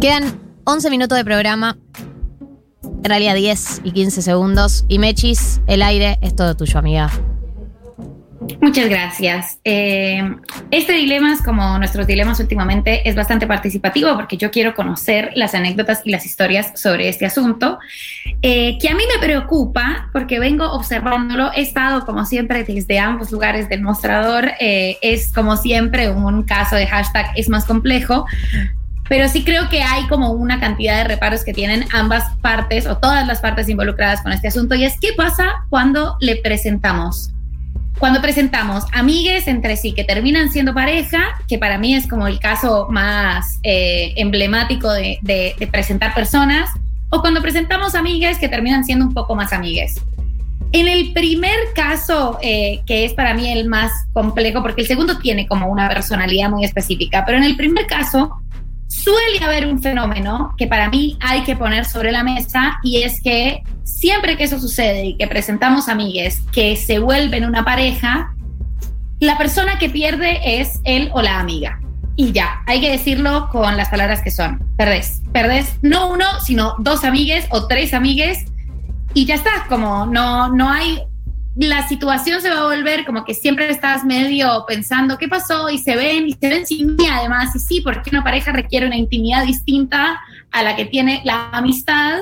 Quedan 11 minutos de programa. En realidad 10 y 15 segundos. Y Mechis, el aire es todo tuyo, amiga. Muchas gracias. Eh, este dilema, como nuestros dilemas últimamente, es bastante participativo porque yo quiero conocer las anécdotas y las historias sobre este asunto, eh, que a mí me preocupa porque vengo observándolo. He estado, como siempre, desde ambos lugares del mostrador. Eh, es, como siempre, un caso de hashtag es más complejo. Pero sí creo que hay como una cantidad de reparos que tienen ambas partes o todas las partes involucradas con este asunto. Y es qué pasa cuando le presentamos cuando presentamos amigues entre sí que terminan siendo pareja, que para mí es como el caso más eh, emblemático de, presentar personas, o cuando presentamos amigues que terminan siendo un poco más amigues. En el primer caso, eh, que es para mí el más complejo, porque el segundo tiene como una personalidad muy específica, pero en el primer caso suele haber un fenómeno que para mí hay que poner sobre la mesa y es que siempre que eso sucede y que presentamos amigues que se vuelven una pareja, la persona que pierde es él o la amiga. Y ya, hay que decirlo con las palabras que son. Perdés. Perdés no uno, sino dos amigues o tres amigues. Y ya está, como no, no hay la situación se va a volver como que siempre estás medio pensando qué pasó y se ven y se ven sin mí además y sí, porque una pareja requiere una intimidad distinta a la que tiene la amistad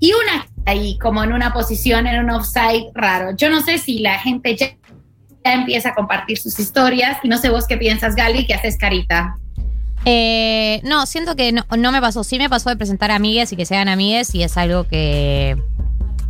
y una ahí como en una posición, en un offside raro. Yo no sé si la gente ya, empieza a compartir sus historias y no sé vos qué piensas, Gali, que haces carita. Eh, no, siento que no, no, me pasó. Sí me pasó de presentar amigues y que sean amigues y es algo que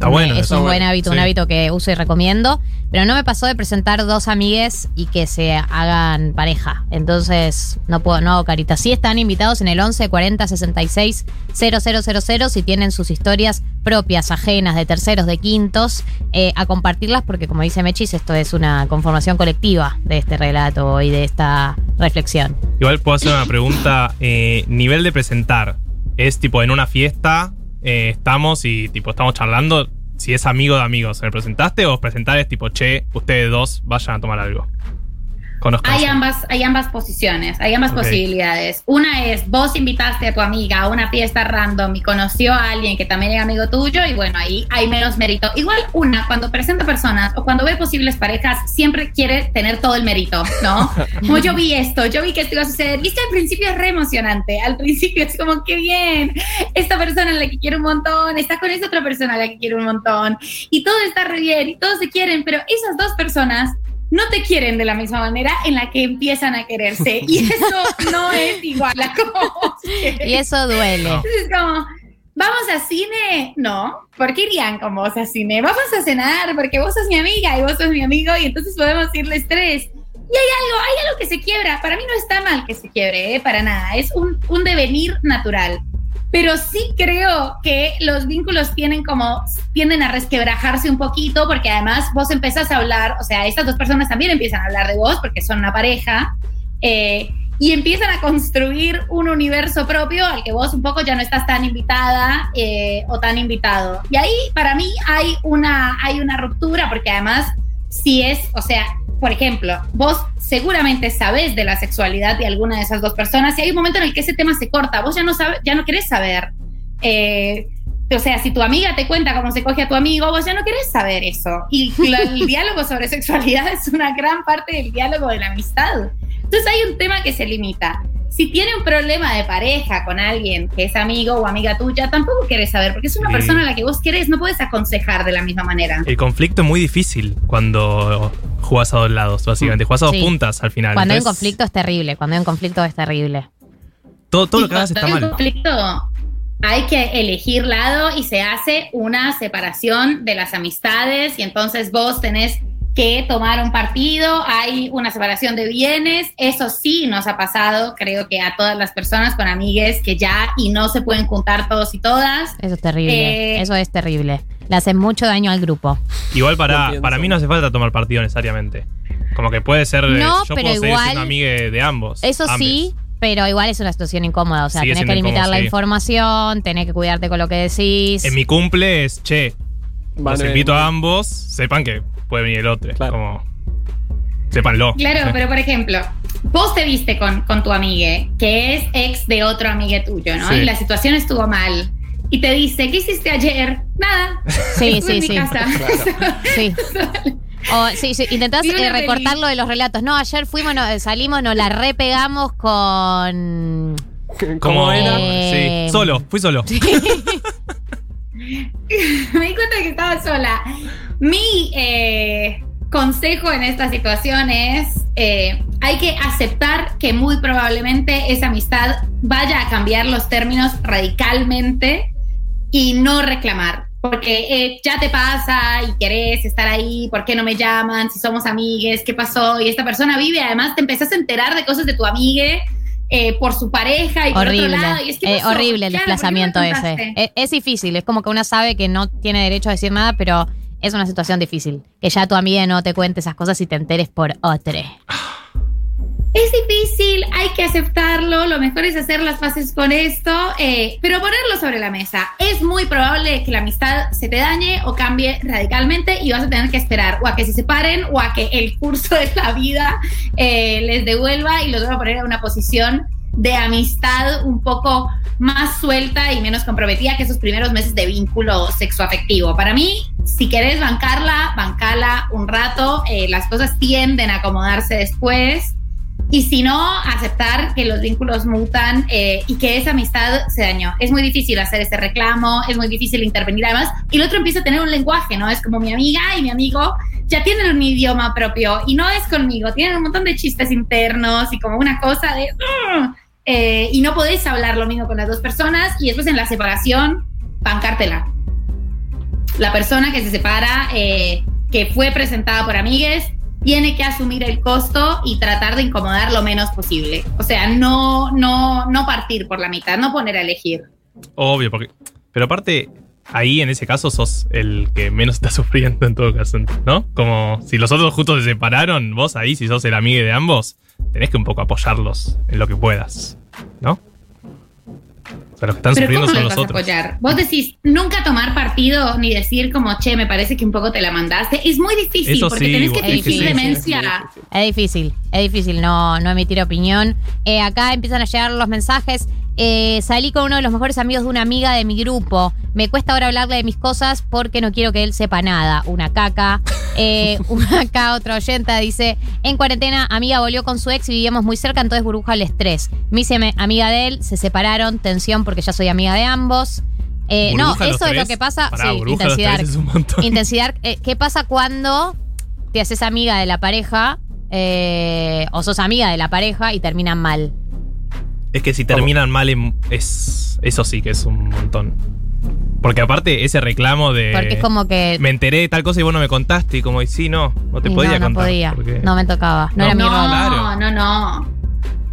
bueno. Es un buen hábito, un hábito que uso y recomiendo. Pero no me pasó de presentar dos amigues y que se hagan pareja. Entonces, no puedo, no hago carita. Sí están invitados en el 11 40 66 000 si tienen sus historias propias, ajenas, de terceros, de quintos, eh, a compartirlas porque, como dice Mechis, esto es una conformación colectiva de este relato y de esta reflexión. Igual puedo hacer una pregunta. Eh, nivel de presentar. ¿Es tipo en una fiesta eh, estamos y tipo estamos charlando, si es amigo de amigos, ¿me presentaste o presentar es tipo, che, ustedes dos vayan a tomar algo? Hay ambas, hay ambas posiciones, hay ambas posibilidades. Una es, vos invitaste a tu amiga a una fiesta random y conoció a alguien que también es amigo tuyo y bueno, ahí hay menos mérito. Igual una, cuando presenta personas o cuando ve posibles parejas, siempre quiere tener todo el mérito, ¿no? Como yo vi esto, yo vi que esto iba a suceder. Viste, al principio es re emocionante, al principio es como, qué bien, esta persona en la que quiero un montón, está con esa otra persona a la que quiero un montón y todo está re bien y todos se quieren, pero esas dos personas no te quieren de la misma manera en la que empiezan a quererse. Y eso no es igual a como. Y eso duele. Es como, ¿vamos a cine? No. ¿Por qué irían con vos a cine? Vamos a cenar porque vos sos mi amiga y vos sos mi amigo y entonces podemos irles tres. Y hay algo, hay algo que se quiebra. Para mí no está mal que se quiebre, ¿eh? para nada. Es un, un devenir natural pero sí creo que los vínculos tienen como, tienden a resquebrajarse un poquito, porque además vos empezás a hablar, o sea, estas dos personas también empiezan a hablar de vos, porque son una pareja, eh, y empiezan a construir un universo propio al que vos un poco ya no estás tan invitada eh, o tan invitado. Y ahí para mí hay una, hay una ruptura, porque además, si es, o sea, por ejemplo, vos seguramente sabés de la sexualidad de alguna de esas dos personas y hay un momento en el que ese tema se corta, vos ya no sabes, ya no querés saber. Eh, o sea, si tu amiga te cuenta cómo se coge a tu amigo, vos ya no querés saber eso. Y el diálogo sobre sexualidad es una gran parte del diálogo de la amistad. Entonces hay un tema que se limita si tiene un problema de pareja con alguien que es amigo o amiga tuya, tampoco quieres saber, porque es una persona a la que vos querés, no puedes aconsejar de la misma manera. El conflicto es muy difícil cuando jugás a dos lados, básicamente. Jugás a dos puntas al final. Cuando hay un conflicto es terrible, cuando hay un conflicto es terrible. Todo, todo lo que hagas está mal. un conflicto hay que elegir lado y se hace una separación de las amistades y entonces vos tenés que tomar un partido, hay una separación de bienes, eso sí nos ha pasado, creo que a todas las personas con amigues que ya y no se pueden juntar todos y todas. Eso es terrible, eh, eso es terrible. Le hace mucho daño al grupo. Igual para, para mí no hace falta tomar partido necesariamente. Como que puede ser, no, yo pero puedo igual, ser amigue de ambos. Eso sí, pero igual es una situación incómoda. O sea, tenés que limitar la información, tenés que cuidarte con lo que decís. En mi cumple es, che, los invito a ambos, sepan que puede venir el otro. Como, sépanlo. Claro, pero por ejemplo, vos te viste con, con tu amigue, que es ex de otro amigue tuyo, ¿no? Sí. Y la situación estuvo mal. Y te dice, ¿qué hiciste ayer? Nada. Sí, Estuve sí, en mi sí. casa. Sí. O, sí, sí, intentás eh, recortar peli. lo de los relatos. No, ayer fuimos, no, salimos, nos la repegamos con. ¿Cómo era? Sí, Eh, solo, fui solo. Me di cuenta que estaba sola. Mi eh, consejo en esta situación es, eh, hay que aceptar que muy probablemente esa amistad vaya a cambiar los términos radicalmente y no reclamar. Porque eh, ya te pasa y querés estar ahí, ¿por qué no me llaman? Si somos amigues, ¿qué pasó? Y esta persona vive, además te empezás a enterar de cosas de tu amigue eh, por su pareja y por otro lado. Y es, ¿qué Eh, horrible el Claro, ¿por qué no me desplazamiento ese. Es, es difícil, es como que uno sabe que no tiene derecho a decir nada, pero es una situación difícil. Que ya tu amiga no te cuente esas cosas y te enteres por otra. Es difícil, hay que aceptarlo, lo mejor es hacer las paces con esto, eh, pero ponerlo sobre la mesa. Es muy probable que la amistad se te dañe o cambie radicalmente y vas a tener que esperar o a que se separen o a que el curso de la vida eh, les devuelva y los va a poner en una posición de amistad un poco más suelta y menos comprometida que esos primeros meses de vínculo sexoafectivo. Para mí, si querés bancarla, bancala un rato, eh, las cosas tienden a acomodarse después. Y si no, aceptar que los vínculos mutan eh, y que esa amistad se dañó. Es muy difícil hacer ese reclamo, es muy difícil intervenir además. Y el otro empieza a tener un lenguaje, ¿no? Es como mi amiga y mi amigo ya tienen un idioma propio y no es conmigo, tienen un montón de chistes internos y como una cosa de... "Mm", eh, y no podés hablar lo mismo con las dos personas y después en la separación, bancártela. La persona que se separa, eh, que fue presentada por amigues, tiene que asumir el costo y tratar de incomodar lo menos posible. O sea, no, no, no partir por la mitad, no poner a elegir. Obvio, porque. Pero aparte, ahí en ese caso sos el que menos está sufriendo en todo caso, ¿no? Como si los otros justo se separaron, vos ahí, si sos el amigo de ambos, tenés que un poco apoyarlos en lo que puedas, ¿no? O sea, los que están Pero sufriendo ¿cómo son los vas otros. apoyar? Vos decís, nunca tomar partido ni decir como, che, me parece que un poco te la mandaste. Es muy difícil Eso porque sí, tenés que fingir difícil, demencia. Es difícil, es difícil no, no emitir opinión. Eh, acá empiezan a llegar los mensajes. Eh, salí con uno de los mejores amigos de una amiga de mi grupo. Me cuesta ahora hablarle de mis cosas porque no quiero que él sepa nada. Una caca. Eh, una acá, otra oyenta dice: En cuarentena, amiga volvió con su ex y vivíamos muy cerca, entonces burbuja el estrés. Me hice amiga de él, se separaron, tensión porque ya soy amiga de ambos. Eh, no, eso es lo que pasa. Pará, sí, intensidad. es un. Intensidad. ¿Qué pasa cuando te haces amiga de la pareja eh, o sos amiga de la pareja y terminan mal? Es que si terminan mal, em- es, eso sí que es un montón. Porque aparte, ese reclamo de. Porque es como que. Me enteré de tal cosa y vos no me contaste. Y como, y sí, no, no te y podía no, no contar. podía. porque- No me tocaba. No, No. era mi No, rol. Claro. no, no.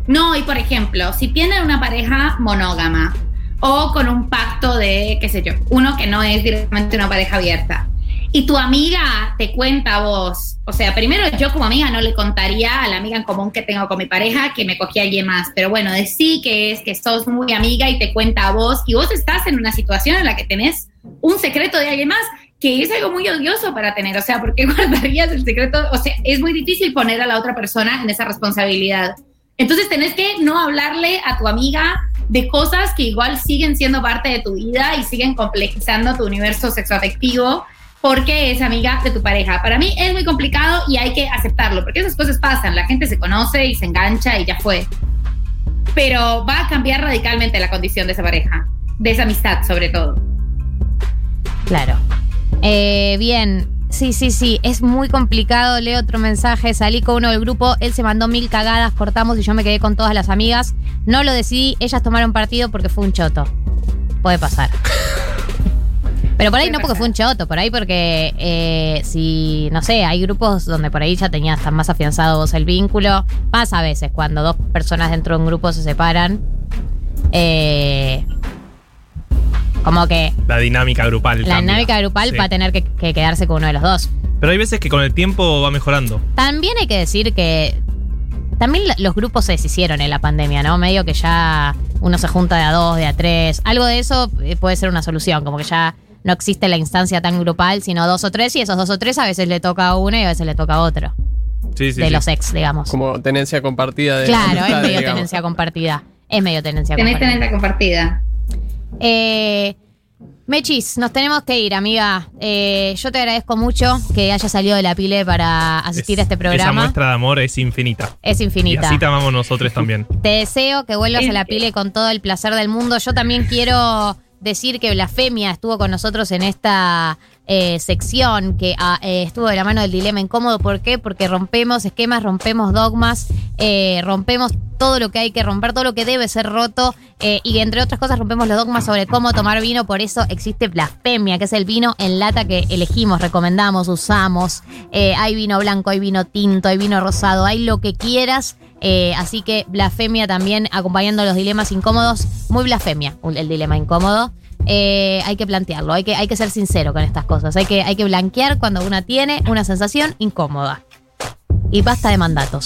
No, y por ejemplo, si tienen una pareja monógama o con un pacto de, qué sé yo, uno que no es directamente una pareja abierta, y tu amiga te cuenta a vos, o sea, primero yo como amiga no le contaría a la amiga en común que tengo con mi pareja que me cogí a alguien más, pero bueno, de sí que es que sos muy amiga y te cuenta a vos, y vos estás en una situación en la que tenés un secreto de alguien más, que es algo muy odioso para tener, o sea, ¿por qué guardarías el secreto? O sea, es muy difícil poner a la otra persona en esa responsabilidad. Entonces tenés que no hablarle a tu amiga de cosas que igual siguen siendo parte de tu vida y siguen complejizando tu universo sexoafectivo porque es amiga de tu pareja. Para mí es muy complicado y hay que aceptarlo, porque esas cosas pasan, la gente se conoce y se engancha y ya fue. Pero va a cambiar radicalmente la condición de esa pareja, de esa amistad sobre todo. Claro. Eh, bien. Sí, sí, sí. Es muy complicado. Leo otro mensaje. Salí con uno del grupo. Él se mandó mil cagadas. Cortamos y yo me quedé con todas las amigas. No lo decidí. Ellas tomaron partido porque fue un choto. Puede pasar. Pero por ahí no porque fue un choto, por ahí porque eh, si, no sé, hay grupos donde por ahí ya tenías tan más afianzado vos el vínculo. Pasa a veces cuando dos personas dentro de un grupo se separan. Eh, como que La dinámica grupal. la cambia. dinámica grupal Sí. va a tener que, que quedarse con uno de los dos. Pero hay veces que con el tiempo va mejorando. También hay que decir que también los grupos se deshicieron en la pandemia, ¿no? Medio que ya uno se junta de a dos, de a tres. Algo de eso eh, puede ser una solución, como que ya no existe la instancia tan grupal, sino dos o tres, y esos dos o tres a veces le toca a uno y a veces le toca a otro. Sí, sí, de sí. los ex, digamos. Como tenencia compartida de Claro, es medio digamos. tenencia compartida. Es medio tenencia Tenés compartida. tenencia compartida. Eh, Mechis, nos tenemos que ir, amiga. Eh, yo te agradezco mucho que hayas salido de la pile para asistir Es- a este Esa programa. muestra de amor es infinita. Es Y infinita. así te amamos nosotros también. Te deseo que vuelvas a la pile con todo el placer del mundo. Yo también quiero decir que Blasfemia estuvo con nosotros en esta eh, sección que ah, eh, estuvo de la mano del dilema incómodo. ¿Por qué? Porque rompemos esquemas, rompemos dogmas, eh, rompemos todo lo que hay que romper, todo lo que debe ser roto y entre otras cosas rompemos los dogmas sobre cómo tomar vino. Por eso existe Blasfemia, que es el vino en lata que elegimos, recomendamos, usamos. Hay vino blanco, hay vino tinto, hay vino rosado, hay lo que quieras. Así que blasfemia también acompañando los dilemas incómodos. Muy blasfemia el dilema incómodo. Eh, hay que plantearlo, hay que, hay que ser sincero con estas cosas. Hay que, hay que blanquear cuando una tiene una sensación incómoda. Y basta de mandatos.